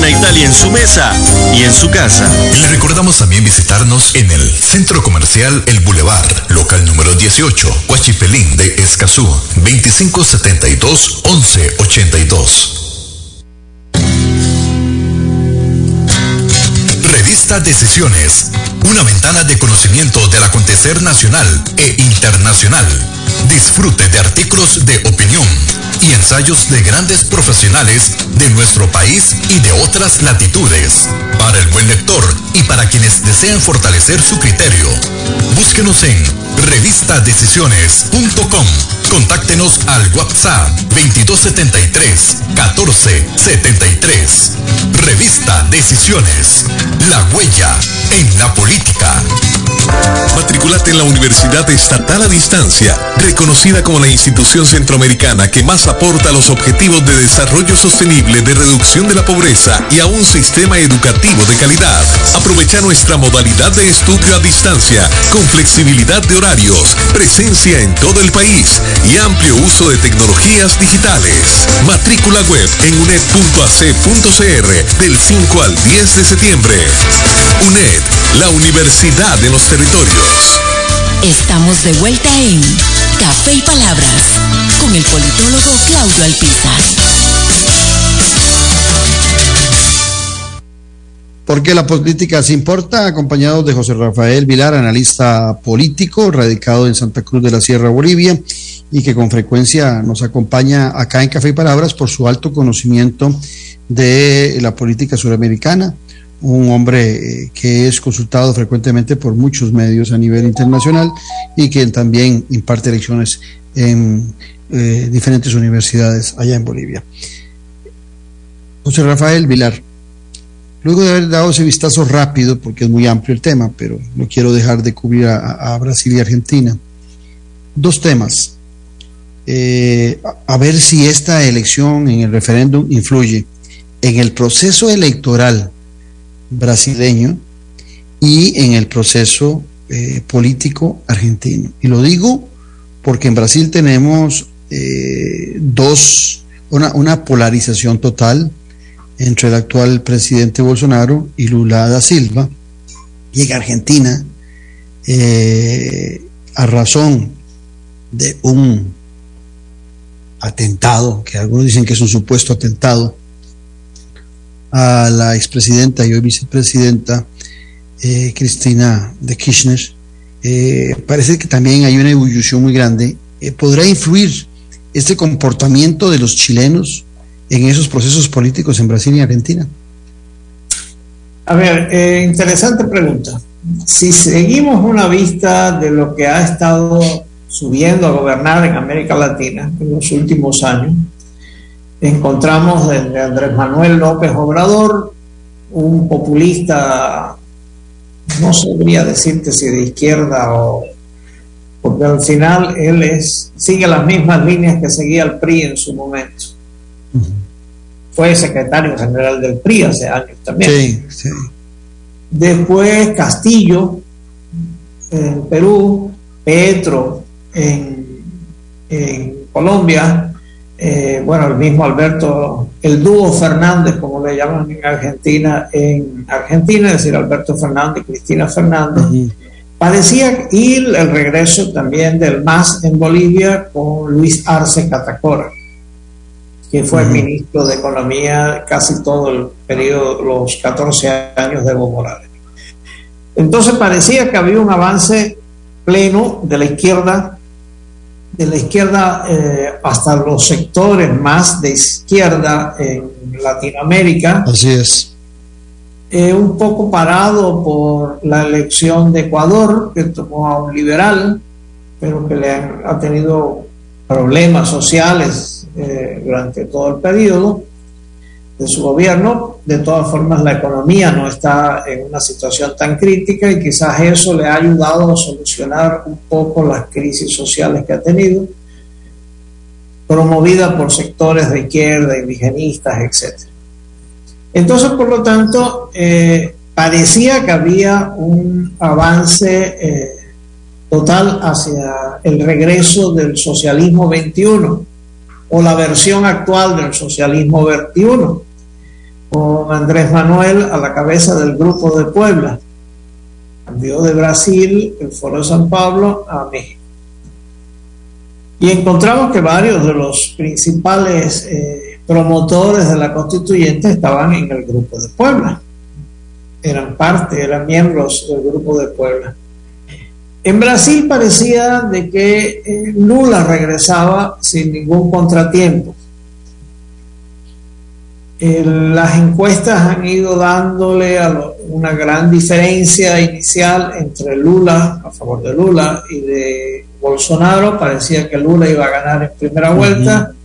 a Italia en su mesa y en su casa. Le recordamos también visitarnos en el Centro Comercial El Boulevard, local número 18, Huachipelín de Escazú, 2572 1182. Revista Decisiones, una ventana de conocimiento del acontecer nacional e internacional. Disfrute de artículos de opinión y ensayos de grandes profesionales de nuestro país y de otras latitudes. Para el buen lector y para quienes desean fortalecer su criterio, búsquenos en revistadecisiones.com. Contáctenos al WhatsApp 2273 1473. Revista Decisiones. La huella en la política. Matriculate en la Universidad Estatal a Distancia, reconocida como la institución centroamericana que más aporta a los objetivos de desarrollo sostenible, de reducción de la pobreza y a un sistema educativo de calidad. Aprovecha nuestra modalidad de estudio a distancia, con flexibilidad de horarios, presencia en todo el país y amplio uso de tecnologías digitales. Matrícula web en uned.ac.cr del 5 al 10 de septiembre. UNED, la Universidad de los Territorios. Estamos de vuelta en Café y Palabras con el politólogo Claudio Alpizar. Porque la política se importa, acompañado de José Rafael Vilar, analista político, radicado en Santa Cruz de la Sierra, Bolivia, y que con frecuencia nos acompaña acá en Café y Palabras por su alto conocimiento de la política suramericana, un hombre eh, que es consultado frecuentemente por muchos medios a nivel internacional y que también imparte lecciones en eh, diferentes universidades allá en Bolivia. José Rafael Vilar, luego de haber dado ese vistazo rápido, porque es muy amplio el tema, pero no quiero dejar de cubrir a, a Brasil y Argentina, dos temas. Eh, a, ver si esta elección en el referéndum influye en el proceso electoral brasileño y en el proceso eh, político argentino. Y lo digo porque en Brasil tenemos eh, dos, una, una, polarización total entre el actual presidente Bolsonaro y Lula da Silva. Y en Argentina, a razón de un atentado, que algunos dicen que es un supuesto atentado, a la expresidenta y hoy vicepresidenta eh, Cristina de Kirchner, eh, parece que también hay una evolución muy grande. Eh, ¿Podrá influir este comportamiento de los chilenos en esos procesos políticos en Brasil y Argentina? A ver, interesante pregunta. Si seguimos una vista de lo que ha estado subiendo a gobernar en América Latina en los últimos años, encontramos desde Andrés Manuel López Obrador, un populista, no sabría decirte si de izquierda o... porque al final él es, sigue las mismas líneas que seguía el PRI en su momento. Uh -huh. Fue secretario general del PRI hace años también. Sí, sí. Después Castillo en Perú, Petro en, en Colombia, eh, bueno, el mismo Alberto, el dúo Fernández, como le llaman en Argentina, en Argentina, es decir, Alberto Fernández y Cristina Fernández, uh -huh. parecía ir el regreso también del MAS en Bolivia con Luis Arce Catacora, que fue uh -huh. ministro de Economía casi todo el periodo, los 14 años de Evo Morales. Entonces parecía que había un avance pleno de la izquierda de la izquierda eh, hasta los sectores más de izquierda en Latinoamérica. Así es. Eh, un poco parado por la elección de Ecuador, que tomó a un liberal, pero que le han, ha tenido problemas sociales eh, durante todo el periodo de su gobierno. De todas formas, la economía no está en una situación tan crítica y quizás eso le ha ayudado a solucionar un poco las crisis sociales que ha tenido, promovida por sectores de izquierda, indigenistas, etc. Entonces, por lo tanto, eh, parecía que había un avance eh, total hacia el regreso del socialismo 21 o la versión actual del socialismo 21 con Andrés Manuel a la cabeza del Grupo de Puebla. Cambió de Brasil, el Foro de San Pablo, a México. Y encontramos que varios de los principales eh, promotores de la constituyente estaban en el Grupo de Puebla. Eran parte, eran miembros del Grupo de Puebla. En Brasil parecía de que eh, Lula regresaba sin ningún contratiempo eh, las encuestas han ido dándole a lo, una gran diferencia inicial entre Lula, a favor de Lula, y de Bolsonaro. Parecía que Lula iba a ganar en primera vuelta. Uh -huh.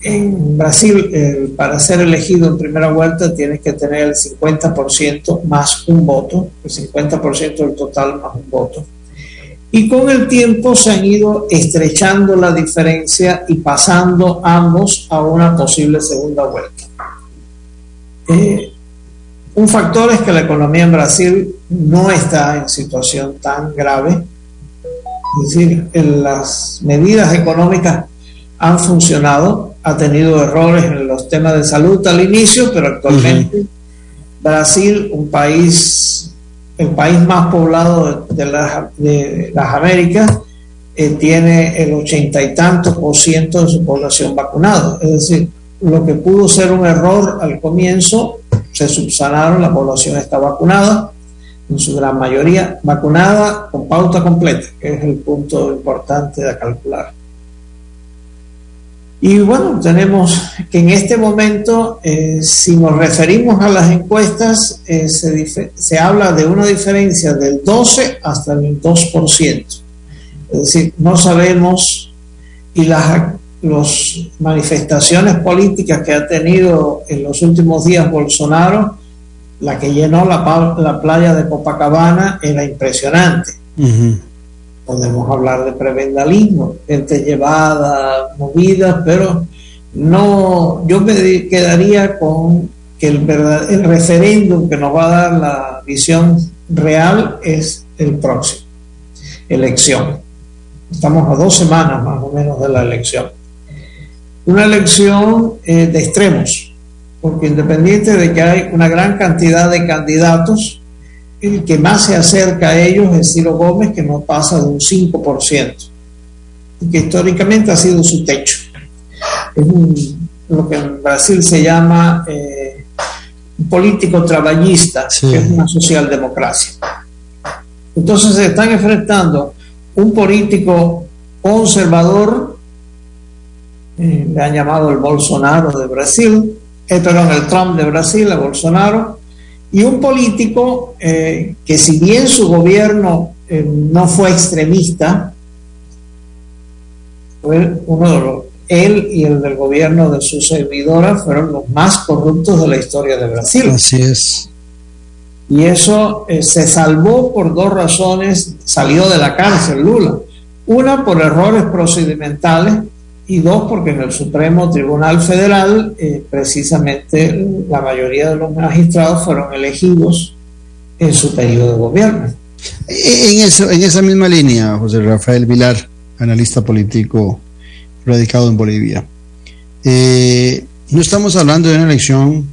en Brasil, para ser elegido en primera vuelta, tienes que tener el 50% más un voto, el 50% del total más un voto. Y con el tiempo se han ido estrechando la diferencia y pasando ambos a una posible segunda vuelta. Eh, un factor es que la economía en Brasil no está en situación tan grave. Es decir, las medidas económicas han funcionado, ha tenido errores en los temas de salud al inicio, pero actualmente Brasil, un país, el país más poblado de, las, Américas, eh, tiene el ochenta y tantos por ciento de su población vacunado. Es decir, lo que pudo ser un error al comienzo, se subsanaron, la población está vacunada, en su gran mayoría vacunada con pauta completa, que es el punto importante de calcular. Y bueno, tenemos que en este momento, eh, si nos referimos a las encuestas, eh, se, se, habla de una diferencia del 12 hasta el 2%. Es decir, no sabemos y las los manifestaciones políticas que ha tenido en los últimos días Bolsonaro, la que llenó la, la playa de Copacabana era impresionante podemos hablar de prebendalismo, gente llevada, movida, pero no, yo me quedaría con que el, el referéndum que nos va a dar la visión real es el próximo, elección. Estamos a dos semanas más o menos de la elección. Una elección eh, de extremos, porque independiente de que hay una gran cantidad de candidatos, el que más se acerca a ellos es Ciro Gómez, que no pasa de un 5%, y que históricamente ha sido su techo. Es lo que en Brasil se llama eh, un político trabajista, que es una socialdemocracia. Entonces se están enfrentando un político conservador, eh, le han llamado el Bolsonaro de Brasil, eh, perdón, el Trump de Brasil, el Bolsonaro, y un político eh, que si bien su gobierno eh, no fue extremista, fue uno de los, él y el del gobierno de su servidora fueron los más corruptos de la historia de Brasil. Así es. Y eso eh, se salvó por dos razones, salió de la cárcel Lula. Una por errores procedimentales y dos, porque en el Supremo Tribunal Federal eh, precisamente la mayoría de los magistrados fueron elegidos en su periodo de gobierno. En, eso, en esa misma línea, José Rafael Vilar, analista político radicado en Bolivia, eh, no estamos hablando de una elección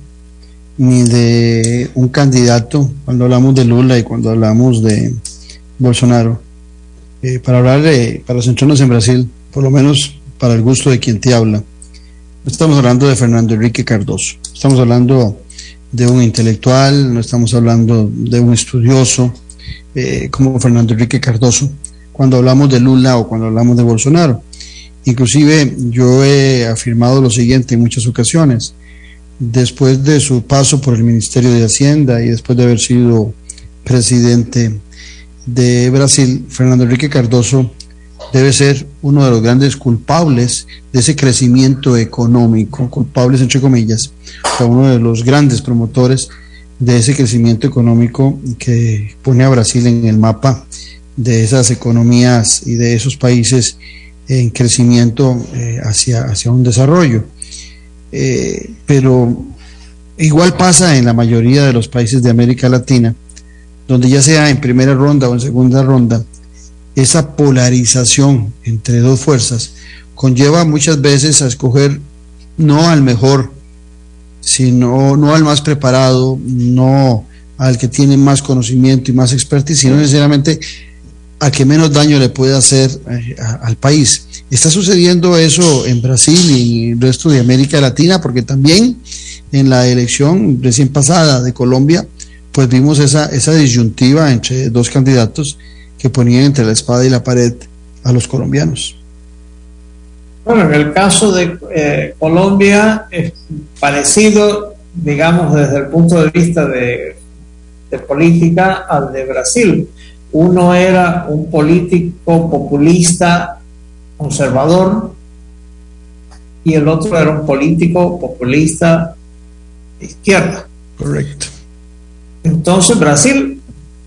ni de un candidato cuando hablamos de Lula y cuando hablamos de Bolsonaro. Eh, para hablar de, para centrarnos en Brasil, por lo menos para el gusto de quien te habla. Estamos hablando de Fernando Enrique Cardoso, estamos hablando de un intelectual, no estamos hablando de un estudioso eh, como Fernando Enrique Cardoso, cuando hablamos de Lula o cuando hablamos de Bolsonaro. Inclusive yo he afirmado lo siguiente en muchas ocasiones. Después de su paso por el Ministerio de Hacienda y después de haber sido presidente de Brasil, Fernando Enrique Cardoso debe ser uno de los grandes culpables de ese crecimiento económico, culpables entre comillas, o uno de los grandes promotores de ese crecimiento económico que pone a Brasil en el mapa de esas economías y de esos países en crecimiento eh, hacia, hacia un desarrollo. Eh, pero igual pasa en la mayoría de los países de América Latina, donde ya sea en primera ronda o en segunda ronda, esa polarización entre dos fuerzas conlleva muchas veces a escoger no al mejor, sino no al más preparado, no al que tiene más conocimiento y más expertise, sino necesariamente a que menos daño le puede hacer eh, al país. Está sucediendo eso en Brasil y el resto de América Latina, porque también en la elección recién pasada de Colombia, pues vimos esa, esa disyuntiva entre dos candidatos que ponían entre la espada y la pared a los colombianos. Bueno, en el caso de eh, Colombia es parecido, digamos, desde el punto de vista de, de política al de Brasil. Uno era un político populista conservador y el otro era un político populista de izquierda. Correcto. Entonces Brasil,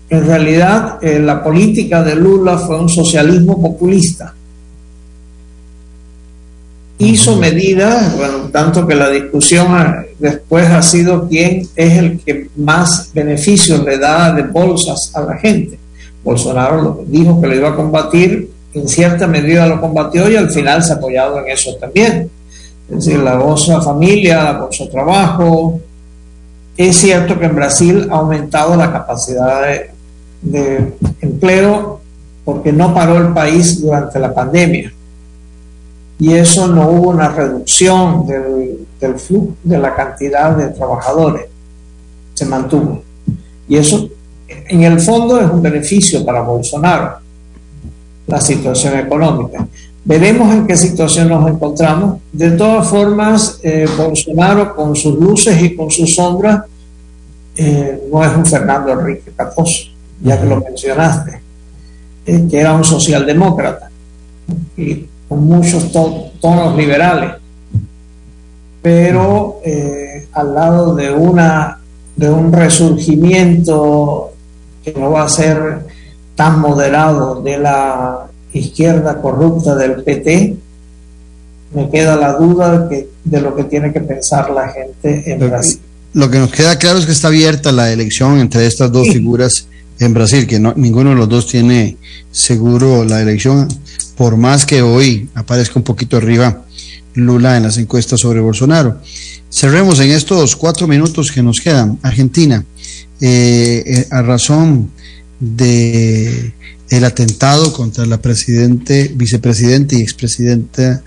en realidad, eh, la política de Lula fue un socialismo populista. Hizo medidas, bueno, tanto que la discusión después ha sido quién es el que más beneficios le da de bolsas a la gente. Bolsonaro dijo que lo iba a combatir, en cierta medida lo combatió y al final se ha apoyado en eso también. Es decir, la bolsa familia, la bolsa trabajo. Es cierto que en Brasil ha aumentado la capacidad de, de empleo porque no paró el país durante la pandemia. Y eso no hubo una reducción del, del flujo, de la cantidad de trabajadores. Se mantuvo. Y eso, en el fondo, es un beneficio para Bolsonaro, la situación económica. Veremos en qué situación nos encontramos. De todas formas, eh, Bolsonaro, con sus luces y con sus sombras, eh, no es un Fernando Enrique Cardoso, ya que lo mencionaste, eh, que era un socialdemócrata y con muchos to tonos liberales, pero eh, al lado de una de un resurgimiento que no va a ser tan moderado de la izquierda corrupta del PT, me queda la duda de, que, de lo que tiene que pensar la gente en Brasil. Lo que nos queda claro es que está abierta la elección entre estas dos figuras en Brasil, que no, ninguno de los dos tiene seguro la elección, por más que hoy aparezca un poquito arriba Lula en las encuestas sobre Bolsonaro. Cerremos en estos cuatro minutos que nos quedan. Argentina, eh, eh, a razón de el atentado contra la presidente, vicepresidente y expresidenta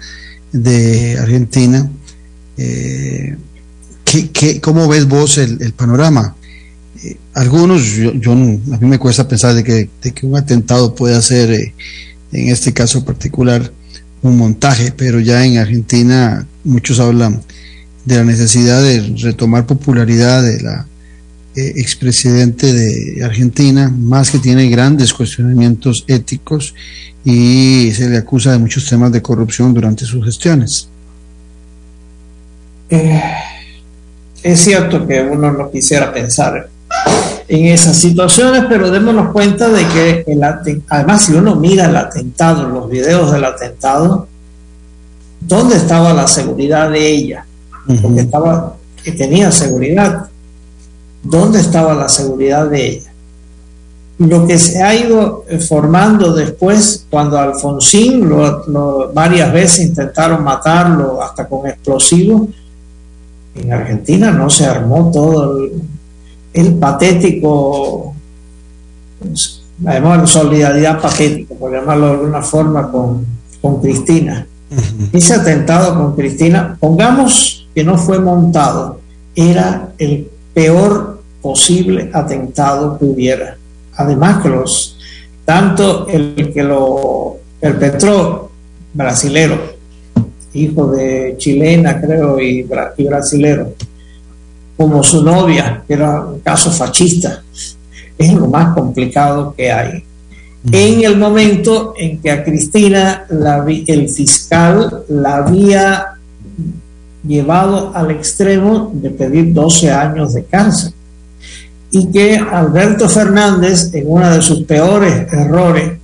de Argentina, eh, ¿qué, qué, cómo ves vos el, el panorama? Eh, algunos, yo, yo a mí me cuesta pensar de que, de que un atentado pueda ser, eh, en este caso particular, un montaje, pero ya en Argentina muchos hablan de la necesidad de retomar popularidad de la eh, expresidente de Argentina, más que tiene grandes cuestionamientos éticos y se le acusa de muchos temas de corrupción durante sus gestiones. Eh, es cierto que uno no quisiera pensar en esas situaciones, pero démonos cuenta de que el además si uno mira el atentado, los videos del atentado, ¿dónde estaba la seguridad de ella? Porque estaba, que tenía seguridad. ¿Dónde estaba la seguridad de ella? Lo que se ha ido eh, formando después, cuando Alfonsín lo- lo- varias veces intentaron matarlo hasta con explosivos, en Argentina no se armó todo el, el patético, además solidaridad patética, por llamarlo de alguna forma, con, con Cristina. Ese atentado con Cristina, pongamos que no fue montado, era el peor posible atentado que hubiera. Además que los, tanto el que lo perpetró, brasilero, hijo de chilena creo y, bra- y brasilero, como su novia, que era un caso fascista, es lo más complicado que hay. En el momento en que a Cristina la el fiscal la había llevado al extremo de pedir 12 años de cárcel. Y que Alberto Fernández, en uno de sus peores errores,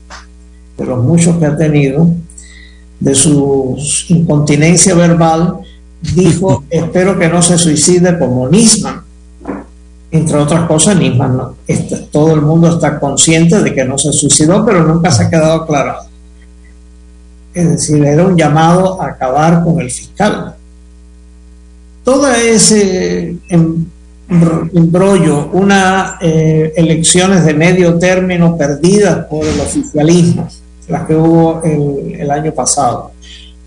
de los muchos que ha tenido, de su incontinencia verbal, dijo, espero que no se suicide como Nisman. Entre otras cosas, Nisman, está- todo el mundo está consciente de que no se suicidó, pero nunca se ha quedado aclarado. Es decir, era un llamado a acabar con el fiscal. Todo ese em- embrollo, unas eh, elecciones de medio término perdidas por el oficialismo, las que hubo el año pasado,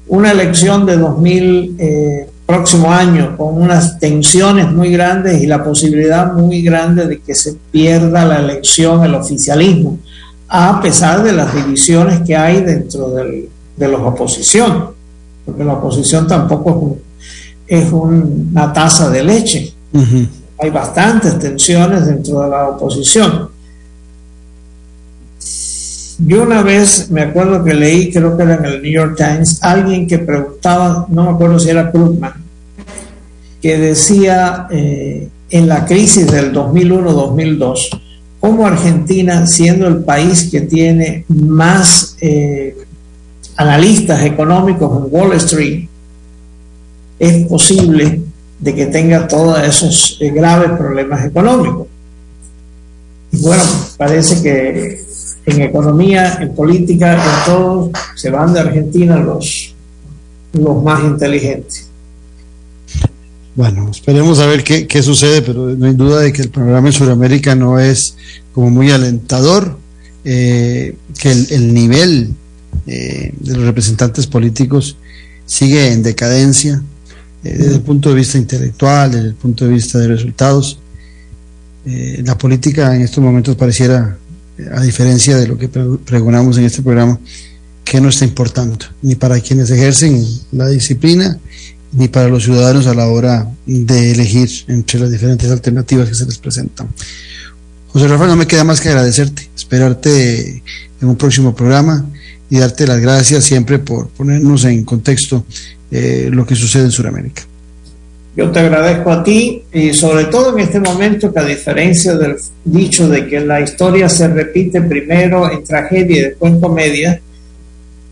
una elección de 2000 eh, próximo año con unas tensiones muy grandes y la posibilidad muy grande de que se pierda la elección, el oficialismo, a pesar de las divisiones que hay dentro del, de la oposición, porque la oposición tampoco es, un- es un- una taza de leche hay bastantes tensiones dentro de la oposición. Yo una vez me acuerdo que leí, creo que era en el New York Times, alguien que preguntaba, no me acuerdo si era Krugman, que decía eh, en la crisis del 2001-2002, cómo Argentina, siendo el país que tiene más eh, analistas económicos en Wall Street, es posible de que tenga todos esos eh, graves problemas económicos. Y bueno, parece que en economía, en política, en todo, se van de Argentina los, los más inteligentes. Bueno, esperemos a ver qué, qué, sucede, pero no hay duda de que el panorama en Sudamérica no es como muy alentador, eh, que el, el nivel eh, de los representantes políticos sigue en decadencia eh, desde el punto de vista intelectual, desde el punto de vista de resultados. Eh, la política en estos momentos pareciera, a diferencia de lo que pregonamos en este programa, que no está importando, ni para quienes ejercen la disciplina, ni para los ciudadanos a la hora de elegir entre las diferentes alternativas que se les presentan. José Rafael, no me queda más que agradecerte, esperarte en un próximo programa y darte las gracias siempre por ponernos en contexto eh, lo que sucede en Sudamérica. Yo te agradezco a ti y sobre todo en este momento que a diferencia del dicho de que la historia se repite primero en tragedia y después en comedia,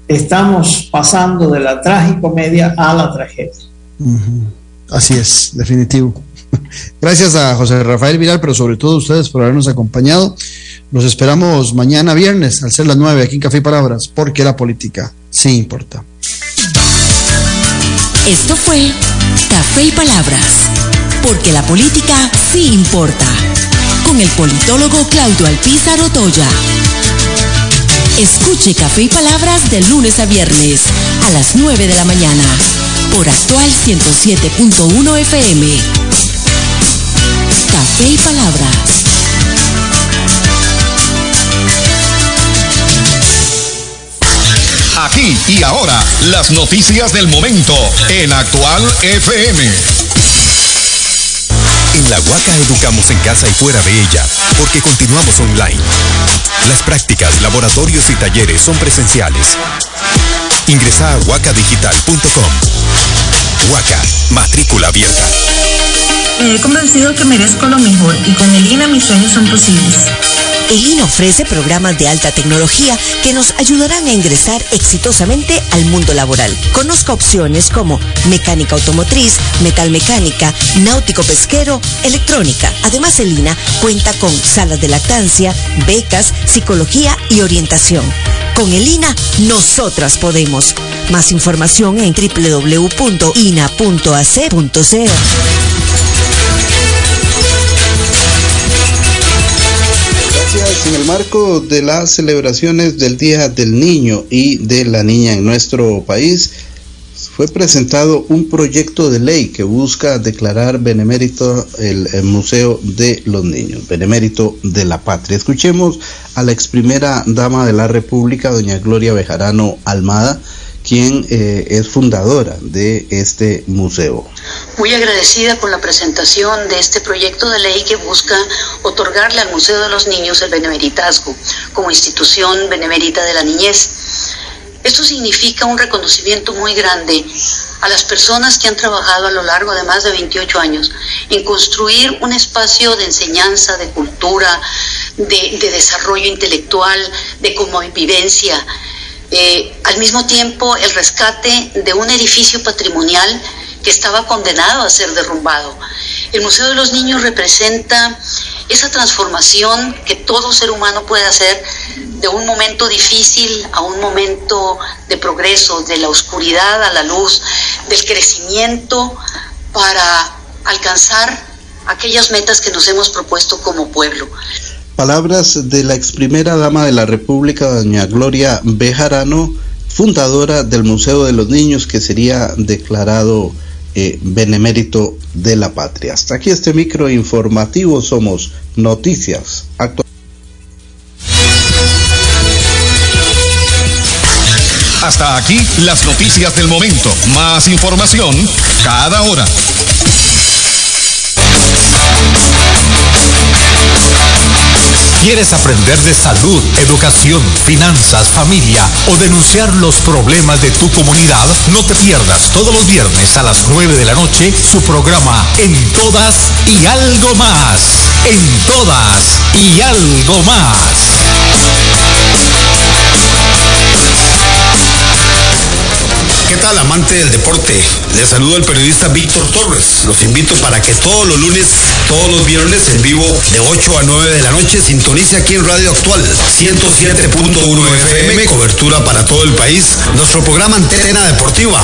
estamos pasando de la tragicomedia a la tragedia. Uh -huh. Así es, definitivo. [laughs] Gracias a José Rafael Viral, pero sobre todo a ustedes por habernos acompañado. Los esperamos mañana viernes al ser las 9 aquí en Café y Palabras, porque la política sí importa. Esto fue Café y Palabras, porque la política sí importa, con el politólogo Claudio Alpizar Otoya. Escuche Café y Palabras de lunes a viernes a las 9 de la mañana por actual 107.1 FM. Café y Palabras. Y ahora, las noticias del momento en Actual FM. En la Huaca educamos en casa y fuera de ella, porque continuamos online. Las prácticas, laboratorios y talleres son presenciales. Ingresa a huacadigital.com. Huaca, matrícula abierta. Me he convencido que merezco lo mejor y con el INA mis sueños son posibles. El INA ofrece programas de alta tecnología que nos ayudarán a ingresar exitosamente al mundo laboral. Conozca opciones como mecánica automotriz, metalmecánica, náutico pesquero, electrónica. Además, el INA cuenta con salas de lactancia, becas, psicología y orientación. Con el INA, nosotras podemos. Más información en www.ina.ac.cr. En el marco de las celebraciones del Día del Niño y de la Niña en nuestro país, fue presentado un proyecto de ley que busca declarar benemérito el, Museo de los Niños, benemérito de la patria. Escuchemos a la ex primera dama de la República, doña Gloria Bejarano Almada, quien eh, es fundadora de este museo. Muy agradecida con la presentación de este proyecto de ley que busca otorgarle al Museo de los Niños el benemeritazgo como institución benemérita de la niñez. Esto significa un reconocimiento muy grande a las personas que han trabajado a lo largo de más de 28 años en construir un espacio de enseñanza, de cultura, de desarrollo intelectual, de convivencia, eh, al mismo tiempo el rescate de un edificio patrimonial que estaba condenado a ser derrumbado. El Museo de los Niños representa esa transformación que todo ser humano puede hacer de un momento difícil a un momento de progreso, de la oscuridad a la luz, del crecimiento para alcanzar aquellas metas que nos hemos propuesto como pueblo. Palabras de la ex primera dama de la República, doña Gloria Bejarano, fundadora del Museo de los Niños, que sería declarado eh, benemérito de la patria. Hasta aquí este micro informativo, somos Noticias Actuales. Hasta aquí las noticias del momento. Más información cada hora. ¿Quieres aprender de salud, educación, finanzas, familia o denunciar los problemas de tu comunidad? No te pierdas todos los viernes a las 9 de la noche su programa En Todas y Algo Más. En Todas y Algo Más. ¿Qué tal, amante del deporte? Les saludo el periodista Víctor Torres. Los invito para que todos los lunes, todos los viernes en vivo de 8 a 9 de la noche sintonice aquí en Radio Actual 107.1 FM, cobertura para todo el país. Nuestro programa Antena Deportiva